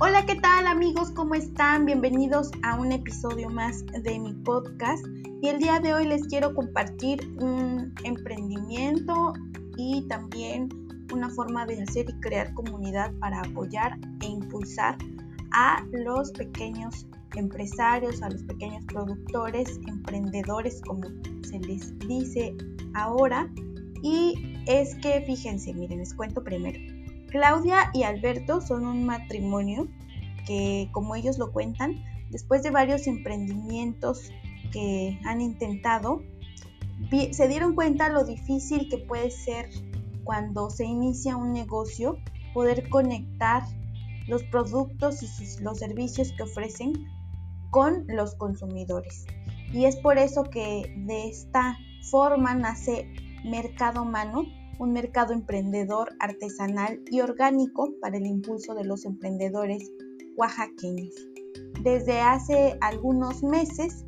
Hola, ¿qué tal amigos? ¿Cómo están? Bienvenidos a un episodio más de mi podcast. Y el día de hoy les quiero compartir un emprendimiento y también una forma de hacer y crear comunidad para apoyar e impulsar a los pequeños empresarios, a los pequeños productores, emprendedores, como se les dice ahora. Y es que fíjense, miren, les cuento primero. Claudia y Alberto son un matrimonio que, como ellos lo cuentan, después de varios emprendimientos que han intentado, se dieron cuenta lo difícil que puede ser cuando se inicia un negocio poder conectar los productos y los servicios que ofrecen con los consumidores. Y es por eso que de esta forma nace Mercado Mano, un mercado emprendedor, artesanal y orgánico para el impulso de los emprendedores oaxaqueños. Desde hace algunos meses,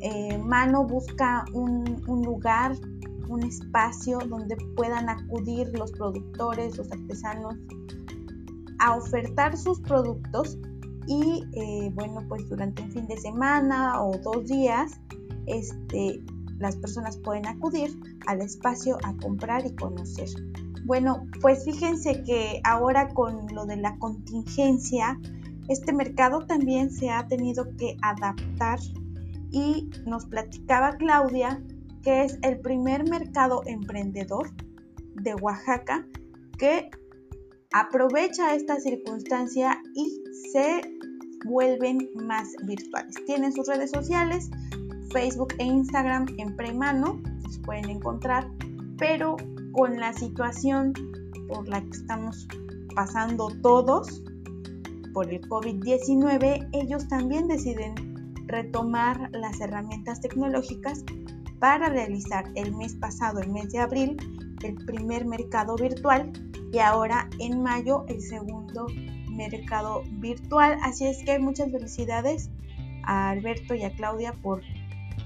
eh, Mano busca un, un lugar, un espacio donde puedan acudir los productores, los artesanos, a ofertar sus productos y eh, bueno, pues durante un fin de semana o dos días, este, las personas pueden acudir al espacio a comprar y conocer. Bueno, pues fíjense que ahora con lo de la contingencia, este mercado también se ha tenido que adaptar y nos platicaba Claudia que es el primer mercado emprendedor de Oaxaca que aprovecha esta circunstancia y se vuelven más virtuales. Tienen sus redes sociales, Facebook e Instagram en premano, se pueden encontrar, pero con la situación por la que estamos pasando todos, por el COVID-19, ellos también deciden retomar las herramientas tecnológicas para realizar el mes pasado, el mes de abril, el primer mercado virtual y ahora en mayo el segundo mercado virtual. Así es que muchas felicidades a Alberto y a Claudia por,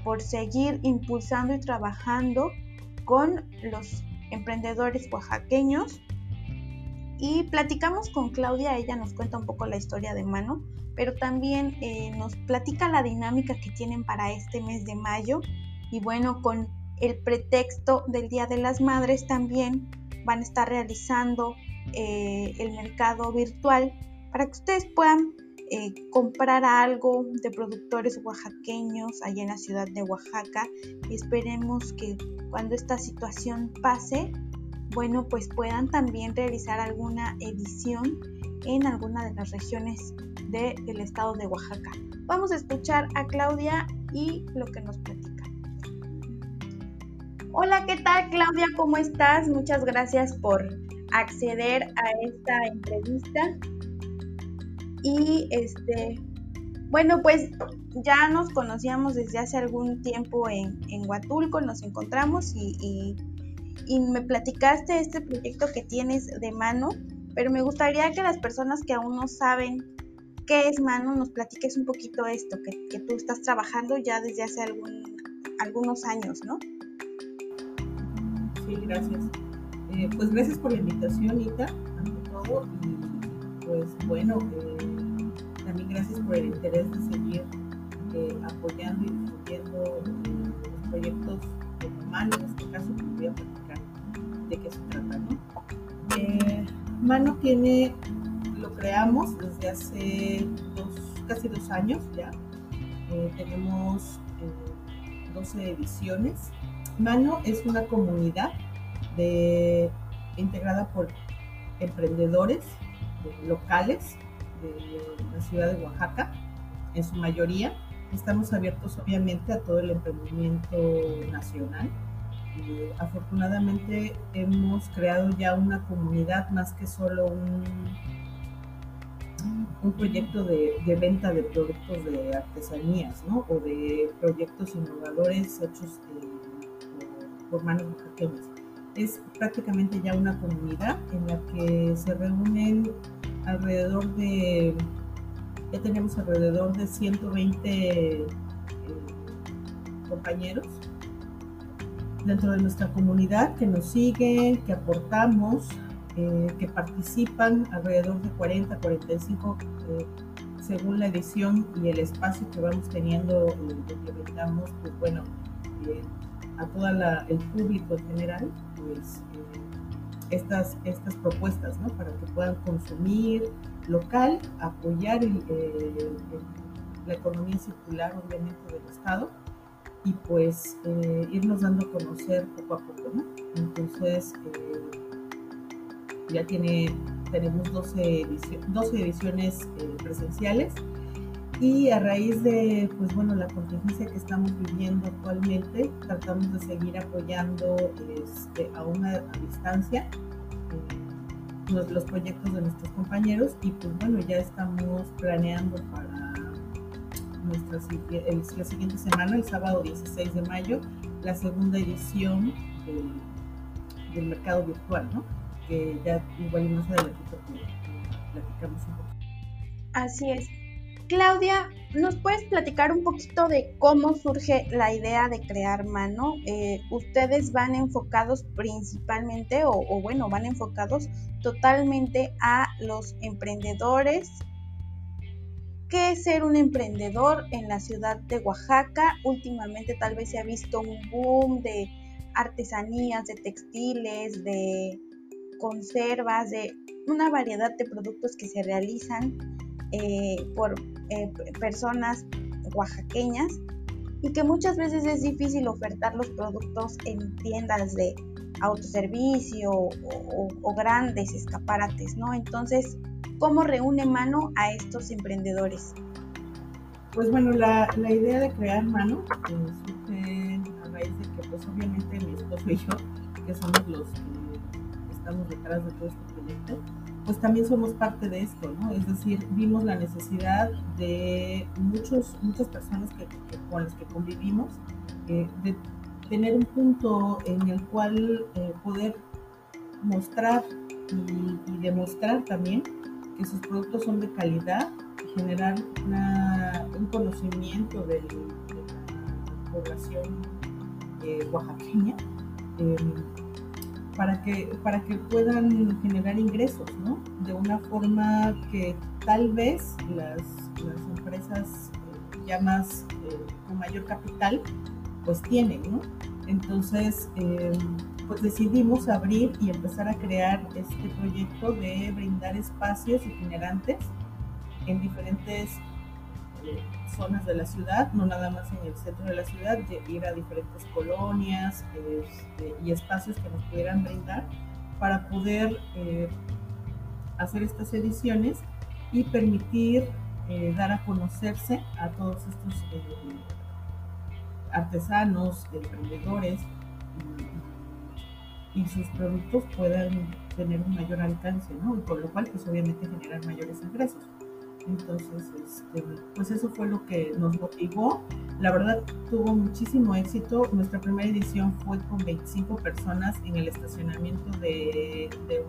por seguir impulsando y trabajando con los emprendedores oaxaqueños. Y platicamos con Claudia, ella nos cuenta un poco la historia de mano, pero también eh, nos platica la dinámica que tienen para este mes de mayo. Y bueno, con el pretexto del Día de las Madres también van a estar realizando eh, el mercado virtual para que ustedes puedan eh, comprar algo de productores oaxaqueños allá en la ciudad de Oaxaca. Y esperemos que cuando esta situación pase, bueno, pues puedan también realizar alguna edición en alguna de las regiones del estado de Oaxaca. Vamos a escuchar a Claudia y lo que nos platica. Hola, ¿qué tal Claudia? ¿Cómo estás? Muchas gracias por acceder a esta entrevista. Y este, bueno, pues ya nos conocíamos desde hace algún tiempo en, en Huatulco, nos encontramos y, y, me platicaste este proyecto que tienes de mano, pero me gustaría que las personas que aún no saben qué es mano nos platiques un poquito esto, que, que tú estás trabajando ya desde hace algún, algunos años, ¿no? gracias. Eh, pues gracias por la invitación, Ita, ante todo. Y pues bueno, eh, también gracias por el interés de seguir eh, apoyando y difundiendo los proyectos de Mano, en este caso, que voy a platicar de qué se trata, ¿no? Mano tiene, lo creamos desde hace dos, casi dos años ya. tenemos 12 ediciones Mano es una comunidad integrada por emprendedores locales de la ciudad de Oaxaca, en su mayoría. Estamos abiertos obviamente a todo el emprendimiento nacional. Afortunadamente hemos creado ya una comunidad más que solo un, un proyecto de, venta de productos de artesanías ¿no? o de proyectos innovadores hechos por manos Es prácticamente ya una comunidad en la que se reúnen alrededor de, ya tenemos alrededor de 120 eh, compañeros dentro de nuestra comunidad que nos siguen, que aportamos que participan, alrededor de 40, 45, según la edición y el espacio que vamos teniendo, que brindamos, pues bueno, a todo el público en general, pues estas, estas propuestas, ¿no? Para que puedan consumir local, apoyar la economía circular, obviamente, del Estado y pues eh, irnos dando a conocer poco a poco, ¿no? Entonces, eh, ya tiene, tenemos 12, 12 ediciones eh, presenciales y a raíz de, pues bueno, la contingencia que estamos viviendo actualmente, tratamos de seguir apoyando este, a una distancia los, los proyectos de nuestros compañeros y pues bueno, ya estamos planeando para nuestra, la siguiente semana, el sábado 16 de mayo, la segunda edición del, mercado virtual, ¿no? Que ya igual más adelante platicamos un poco. Así es. Claudia, ¿nos puedes platicar un poquito de cómo surge la idea de crear mano? Eh, ¿Ustedes van enfocados principalmente, o, o, bueno, van enfocados totalmente a los emprendedores qué es ser un emprendedor en la ciudad de Oaxaca. Últimamente tal vez se ha visto un boom de artesanías, de textiles, de conservas, de una variedad de productos que se realizan eh, por eh, personas oaxaqueñas y que muchas veces es difícil ofertar los productos en tiendas de autoservicio o, o grandes escaparates, ¿no? Entonces, ¿Cómo reúne Mano a estos emprendedores? Pues bueno, la, la idea de crear Mano eh, surge a raíz de que pues obviamente mi esposo y yo, que somos los que estamos detrás de todo este proyecto, pues también somos parte de esto, ¿no? Es decir, vimos la necesidad de muchos, muchas personas que, con las que convivimos, eh, de tener un punto en el cual eh, poder mostrar y, y demostrar también que sus productos son de calidad, generar un conocimiento de, la población eh, oaxaqueña em, para, que, para que puedan generar ingresos, ¿no? De una forma que tal vez las, empresas eh, ya más eh, con mayor capital pues tienen, ¿no? Entonces, em, pues decidimos abrir y empezar a crear este proyecto de brindar espacios itinerantes en diferentes eh, zonas de la ciudad, no nada más en el centro de la ciudad, ir a diferentes colonias este, y espacios que nos pudieran brindar para poder eh, hacer estas ediciones y permitir eh, dar a conocerse a todos estos artesanos, emprendedores y sus productos puedan tener un mayor alcance, ¿no? Y con lo cual, pues obviamente generar mayores ingresos. Entonces, este, pues eso fue lo que nos motivó. La verdad, tuvo muchísimo éxito. Nuestra primera edición fue con 25 personas en el estacionamiento de, de,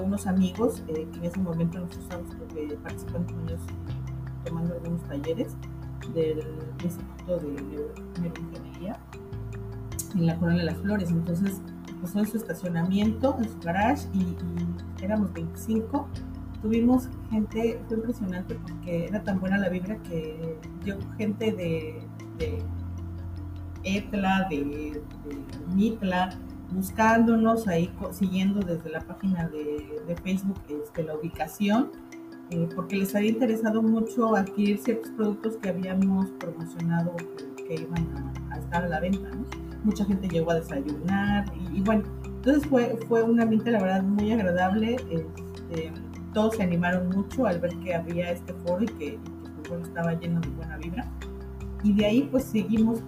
unos amigos eh, que en ese momento nosotros estábamos participando con ellos tomando algunos talleres del Instituto de Neuroingeniería en la Corona de las Flores. Entonces pasó en su estacionamiento, en su garage y, éramos 25. Tuvimos gente, fue impresionante porque era tan buena la vibra que dio gente de, de Etla, de, Mitla, buscándonos ahí, siguiendo desde la página de, Facebook este, la ubicación, eh, porque les había interesado mucho adquirir ciertos productos que habíamos promocionado que, iban a, estar a la venta. mucha gente llegó a desayunar y, bueno, entonces fue, fue un ambiente la verdad muy agradable, este, todos se animaron mucho al ver que había este foro y que, pues, estaba lleno de buena vibra y de ahí pues seguimos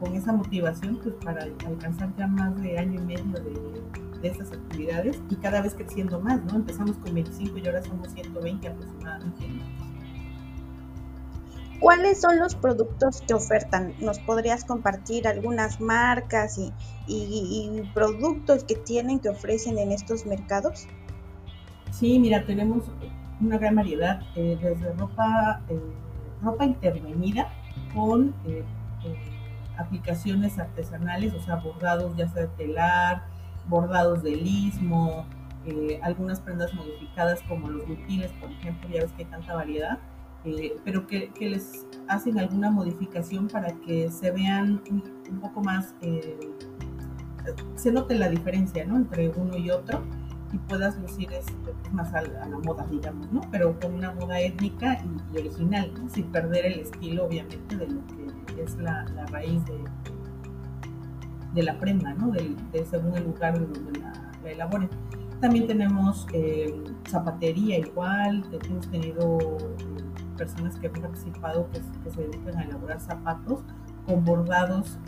con esa motivación pues para alcanzar ya más de año y medio de, de estas actividades y cada vez creciendo más, ¿no? Empezamos con 25 y ahora somos 120 aproximadamente. ¿Cuáles son los productos que ofertan? ¿Nos podrías compartir algunas marcas y, productos que tienen, que ofrecen en estos mercados? Sí, mira, tenemos una gran variedad, eh, desde ropa, eh, ropa intervenida con eh, aplicaciones artesanales, o sea, bordados ya sea de telar, bordados de lismo, algunas prendas modificadas como los butiles, por ejemplo, ya ves que hay tanta variedad, pero que, les hacen alguna modificación para que se vean un, poco más, se note la diferencia ¿no? entre uno y otro y puedas lucir más a, la moda, digamos, ¿no? pero con una moda étnica y, original, sin perder el estilo, obviamente, de lo que es la, raíz de, de la prenda, ¿no? Del, según el lugar donde la, la elaboren. También tenemos eh, zapatería igual, hemos tenido eh, personas que han participado que, se dedican a elaborar zapatos con bordados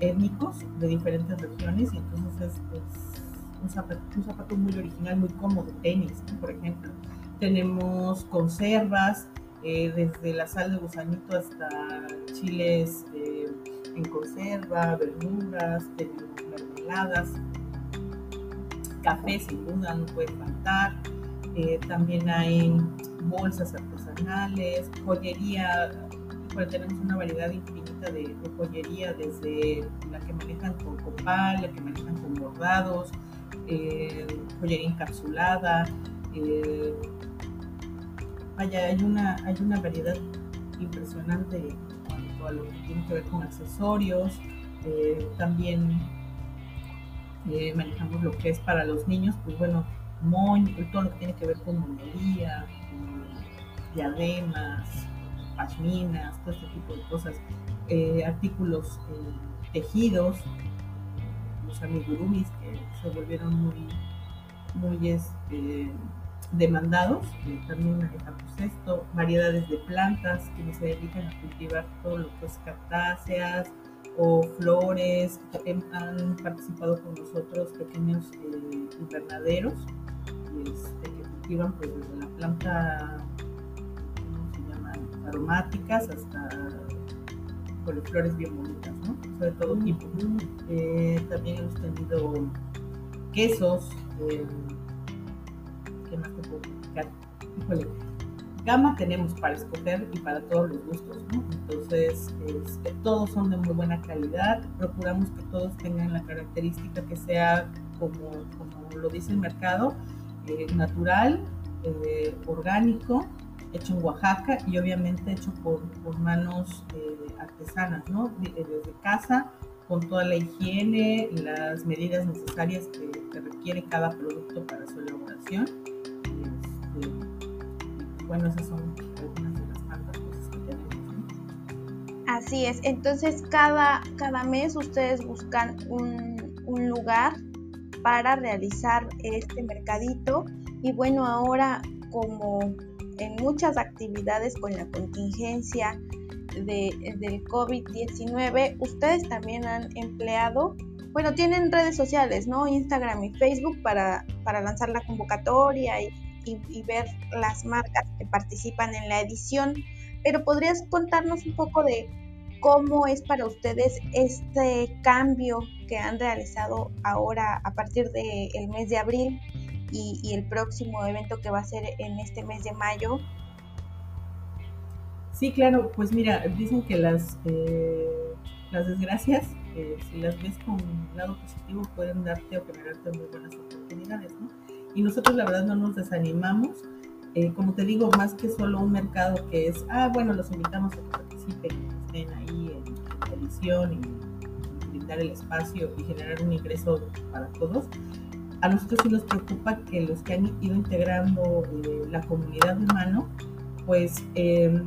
étnicos de diferentes regiones y entonces es, un, zapato, muy original, muy cómodo, tenis, por ejemplo. Tenemos conservas, eh, desde la sal de gusanito hasta chiles en conserva, verduras, tenemos mermeladas, café sin duda no puede faltar. Eh, también hay bolsas artesanales, joyería, pues tenemos una variedad infinita de, joyería, desde la que manejan con copal, la que manejan con bordados, eh, joyería encapsulada. Eh, hay una, hay una variedad impresionante en cuanto a lo que tiene que ver con accesorios, también eh, manejamos lo que es para los niños, pues bueno, moño, todo lo que tiene que ver con monería, diademas, pashminas, todo este tipo de cosas, eh, artículos eh, tejidos, los amigurumis que se volvieron muy, muy este, demandados, también manejamos esto, variedades de plantas, que se dedican a cultivar todo lo que es cactáceas, o flores, han participado con nosotros pequeños eh, invernaderos este, que cultivan pues, desde la planta, ¿cómo se llaman? aromáticas hasta con flores bien bonitas, ¿no? de todo tipo. Eh, también hemos tenido quesos, eh, ¿qué más te puedo platicar? Híjole, gama tenemos para escoger y para todos los gustos, ¿no? Entonces, este, todos son de muy buena calidad, procuramos que todos tengan la característica que sea como, como lo dice el mercado, eh, natural, eh, orgánico, hecho en Oaxaca y obviamente hecho por, por manos eh, artesanas, ¿no? Desde casa, con toda la higiene, las medidas necesarias que, que requiere cada producto para su elaboración. Este, bueno, esas son algunas de las tantas cosas que tenemos. Así es, entonces cada, cada mes ustedes buscan un, lugar para realizar este mercadito y bueno, ahora como en muchas actividades con la contingencia de, del COVID-19, ustedes también han empleado, bueno, tienen redes sociales, ¿no? Instagram y Facebook para, para lanzar la convocatoria y, ver las marcas que participan en la edición, pero podrías contarnos un poco de cómo es para ustedes este cambio que han realizado ahora a partir del mes de abril y, el próximo evento que va a ser en este mes de mayo. Sí, claro, pues mira, dicen que las, eh, las desgracias, eh, si las ves con un lado positivo, pueden darte o generarte muy buenas oportunidades, ¿no? y nosotros la verdad no nos desanimamos. Eh, como te digo, más que solo un mercado que es, ah, bueno, los invitamos a que participen, que estén ahí en la edición y brindar el espacio y generar un ingreso para todos. A nosotros sí nos preocupa que los que han ido integrando eh, la comunidad humano, pues eh,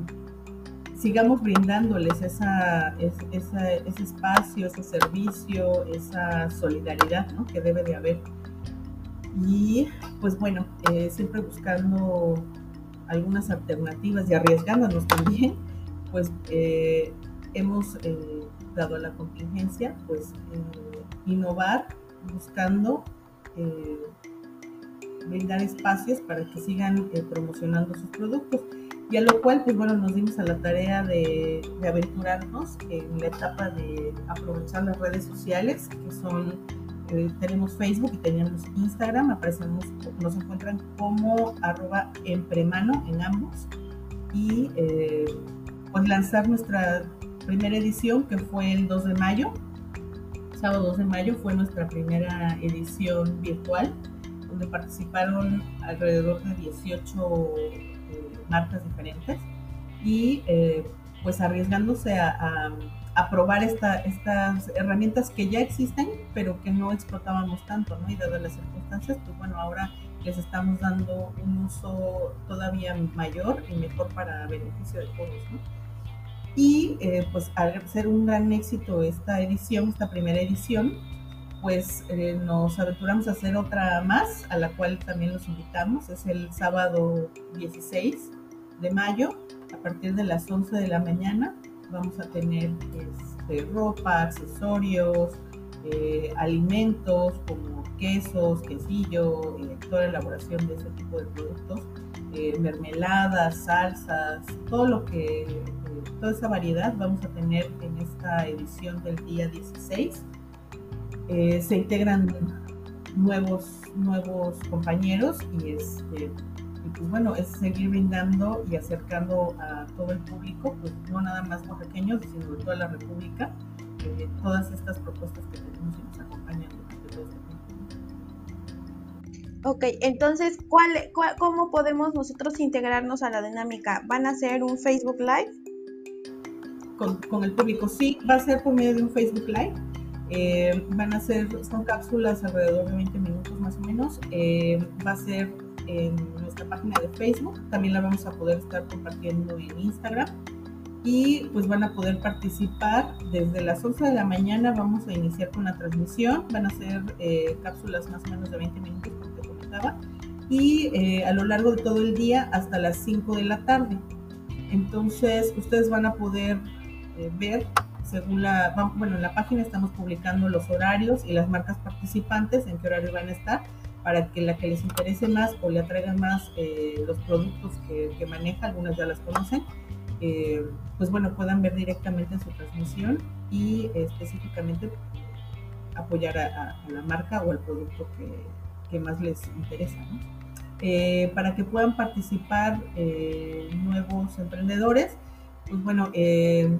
sigamos brindándoles esa, ese espacio, ese servicio, esa solidaridad ¿no? que debe de haber y pues bueno, eh, siempre buscando algunas alternativas y arriesgándonos también, pues hemos dado a la contingencia, pues innovar buscando brindar espacios para que sigan promocionando sus productos. Y a lo cual, pues bueno, nos dimos a la tarea de, de aventurarnos en la etapa de aprovechar las redes sociales, que son eh, tenemos Facebook y tenemos Instagram, aparecemos, nos encuentran como arroba empremano en ambos. Y eh, pues lanzar nuestra primera edición que fue el 2 de mayo, sábado 2 de mayo fue nuestra primera edición virtual donde participaron alrededor de 18 marcas diferentes y pues arriesgándose a, a, probar esta, estas herramientas que ya existen, pero que no explotábamos tanto, ¿no? Y dadas las circunstancias, pues bueno, ahora les estamos dando un uso todavía mayor y mejor para beneficio de todos, ¿no? Y eh, pues al ser un gran éxito esta edición, esta primera edición, pues eh, nos aventuramos a hacer otra más, a la cual también los invitamos. Es el sábado 16 de mayo, a partir de las 11 de la mañana. Vamos a tener este, ropa, accesorios, eh, alimentos como quesos, quesillo, eh, toda la elaboración de ese tipo de productos, mermeladas, salsas, todo lo que, toda esa variedad vamos a tener en esta edición del día 16. se integran nuevos, nuevos compañeros y este, pues bueno, es seguir brindando y acercando a todo el público, pues no nada más pequeños, sino de toda la República, eh, todas estas propuestas que tenemos y nos acompañan este. Ok, entonces, ¿cuál, cómo podemos nosotros integrarnos a la dinámica? ¿Van a hacer un Facebook Live? Con, con el público, sí, va a ser por medio de un Facebook Live. Eh, van a ser, son cápsulas alrededor de 20 minutos más o menos. Eh, va a ser en nuestra página de Facebook, también la vamos a poder estar compartiendo en Instagram y pues van a poder participar desde las 11 de la mañana, vamos a iniciar con la transmisión, van a ser eh, cápsulas más o menos de 20 minutos como te comentaba y eh, a lo largo de todo el día hasta las 5 de la tarde. Entonces ustedes van a poder eh, ver según la, bueno, en la página estamos publicando los horarios y las marcas participantes, en qué horario van a estar para que la que les interese más o le atraigan más eh, los productos que, maneja, algunas ya las conocen, eh, pues bueno, puedan ver directamente en su transmisión y específicamente apoyar a, la marca o al producto que, más les interesa. Para que puedan participar nuevos emprendedores, pues bueno,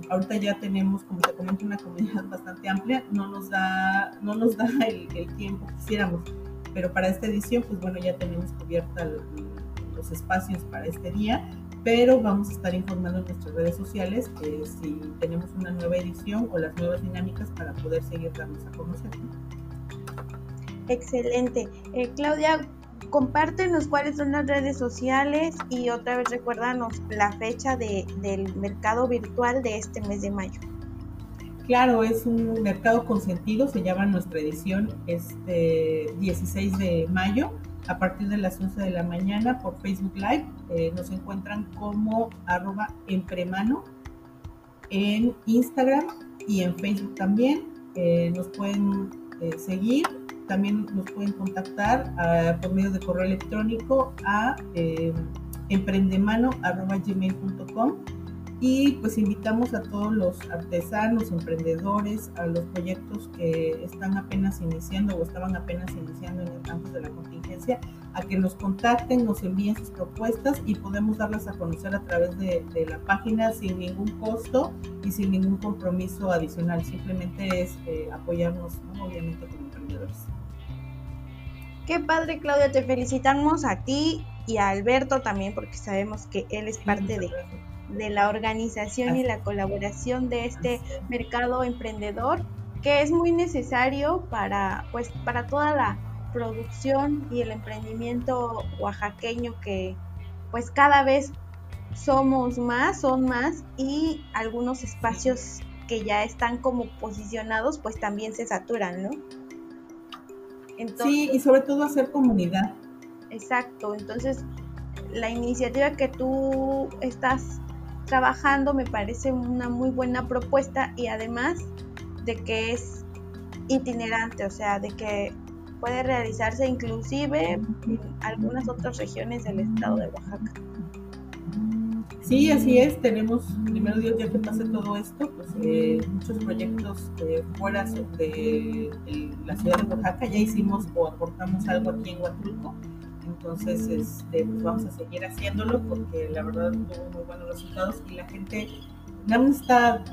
ahorita ya tenemos, como te comento, una comunidad bastante amplia, no nos da, no nos da el, el tiempo que quisiéramos pero para esta edición, pues bueno, ya tenemos cubierta los espacios para este día, pero vamos a estar informando en nuestras redes sociales eh, si tenemos una nueva edición o las nuevas dinámicas para poder seguir dándonos a conocer. Excelente. Eh, Claudia, compártenos cuáles son las redes sociales y otra vez recuérdanos la fecha de, del mercado virtual de este mes de mayo. Claro, es un mercado consentido, se llama nuestra edición este 16 de mayo a partir de las 11 de la mañana por Facebook Live. Eh, nos encuentran como arroba empremano en Instagram y en Facebook también. Eh, nos pueden eh, seguir, también nos pueden contactar ah, por medio de correo electrónico a emprendemano.gmail.com y pues invitamos a todos los artesanos, emprendedores, a los proyectos que están apenas iniciando o estaban apenas iniciando en el campo de la contingencia, a que nos contacten, nos envíen sus propuestas y podemos darlas a conocer a través de, la página sin ningún costo y sin ningún compromiso adicional. Simplemente es eh, apoyarnos, obviamente, como Qué padre, Claudia, te felicitamos a ti y a Alberto también, porque sabemos que él es parte de de la organización y la colaboración de este mercado emprendedor que es muy necesario para pues para toda la producción y el emprendimiento oaxaqueño que pues cada vez somos más, son más y algunos espacios que ya están como posicionados pues también se saturan, ¿no? Sí, y sobre todo hacer comunidad. Exacto, entonces la iniciativa que tú estás trabajando me parece una muy buena propuesta y además de que es itinerante, o sea, de que puede realizarse inclusive en algunas otras regiones del estado de Oaxaca. Sí, así es. Tenemos, primero Dios, ya que pase todo esto, pues eh, muchos proyectos eh, fuera de, la ciudad de Oaxaca. Ya hicimos o aportamos algo aquí en Huatulco entonces, este, pues vamos a seguir haciéndolo porque la verdad tuvo muy buenos resultados y la gente nada más está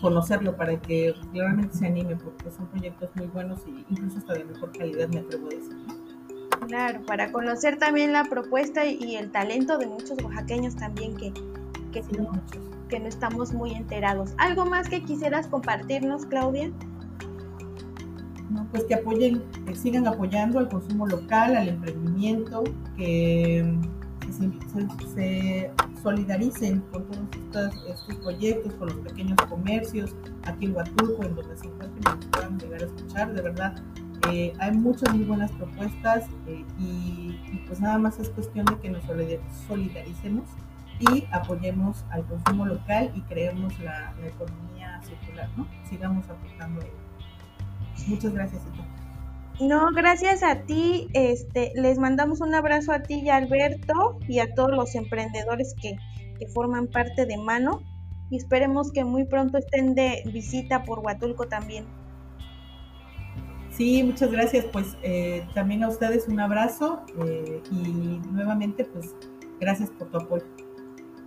conocerlo para que realmente se anime porque son proyectos muy buenos y incluso hasta de mejor calidad me atrevo a decir. Claro, para conocer también la propuesta y el talento de muchos oaxaqueños también que, que, no, que no estamos muy enterados. ¿Algo más que quisieras compartirnos, Claudia? No, pues que apoyen, que sigan apoyando al consumo local, al emprendimiento, que se, solidaricen con todos estos, proyectos, con los pequeños comercios, aquí en Huatulco, en donde se encuentren y puedan llegar a escuchar, de verdad. Eh, hay muchas muy buenas propuestas eh, y, pues nada más es cuestión de que nos solidaricemos y apoyemos al consumo local y creemos la, economía circular, ¿no? Sigamos aportando Muchas gracias. No, gracias a ti. Este, les mandamos un abrazo a ti y a Alberto y a todos los emprendedores que, forman parte de Mano y esperemos que muy pronto estén de visita por Huatulco también. Sí, muchas gracias. Pues eh, también a ustedes un abrazo eh, y nuevamente pues gracias por tu apoyo.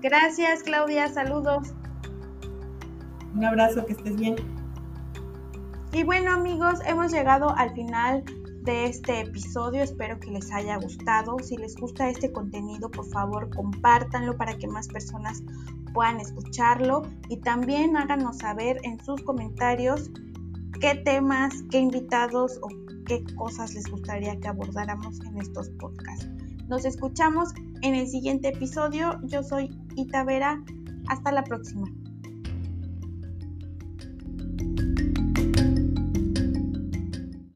Gracias Claudia, saludos. Un abrazo, que estés bien. Y bueno amigos, hemos llegado al final de este episodio. Espero que les haya gustado. Si les gusta este contenido, por favor, compártanlo para que más personas puedan escucharlo. Y también háganos saber en sus comentarios qué temas, qué invitados o qué cosas les gustaría que abordáramos en estos podcasts. Nos escuchamos en el siguiente episodio. Yo soy Ita Vera. Hasta la próxima.